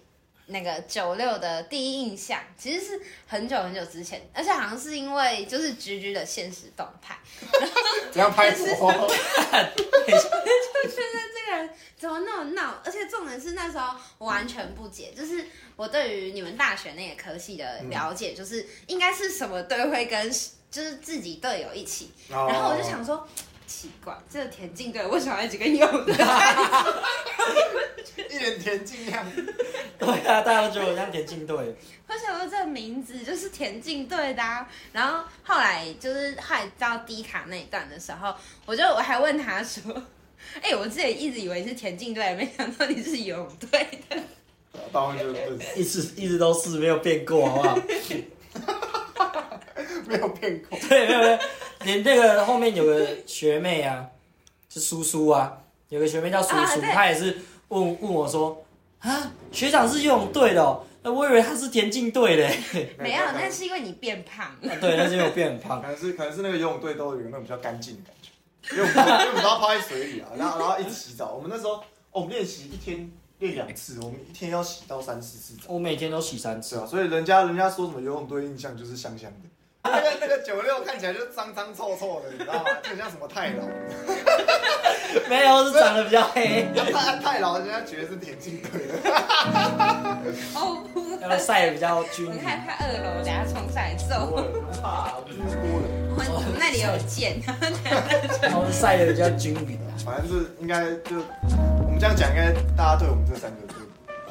那个九六的第一印象，其实是很久很久之前，而且好像是因为就是居居的现实动态，怎样拍火，就觉得，这个人怎么那么闹？而且重点是那时候我完全不解，就是我对于你们大学那个科系的了解，就是应该是什么队会跟 就是自己队友一起，然然后我就想说。奇怪，这个田径队为什么要一直跟泳的？一脸田径样，对啊，大家都觉得我像田径队。我想说这个名字就是田径队的、啊，然后后来就是后来到低卡那一段的时候，我就我还问他说：“ 哎、我自己一直以为是田径队，没想到你是游泳队的。到后面就认识，一直一直都是没有变过，好不好？没有变过，对，没有没有，连那个后面有个学妹啊，是叔叔啊，有个学妹叫叔叔，她也是问问我说啊，学长是游泳队的、哦，那我以为他是田径队的。没有，那是因为你变胖。啊对，那是因为我变胖可。能是可能是那个游泳队都有那种比较干净的感觉，因为我们因为我们都要泡在水里啊，然后然后一起洗澡。我们那时候哦，我们练习一天练两次，我们一天要洗到三四次澡，我每天都洗三次。啊，所以人家人家说什么游泳队印象就是香香的，那个那个九六看起来就脏脏臭臭的，你知道吗？就很像什么太老，没有，是长得比较黑，太太老，人家觉得是田径队的。哦，不然后晒的比较均匀。我害怕二楼等下冲上来揍。不怕，我就是多人。我 们那里有剑，然后晒的比较均匀啊。反正是应该就我们这样讲，应该大家对我们这三个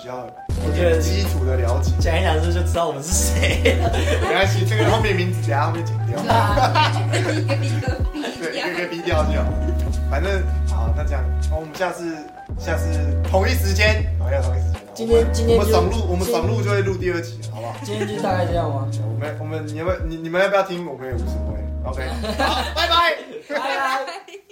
较我觉得基础的了解。讲一讲之后就知道我们是谁了。没关系，这个后面名字等下后面剪掉。一个一个逼对，一掉个。一个逼掉就好。反正好，那这样，那我们下次下次同一时间，好，要同一时间。今天今天就我们爽录，我们爽录就会录第二集，好不好？今天就大概这样吗？我们我们你们你你们要不要听？我们也无所谓。OK，好，拜拜。拜拜。拜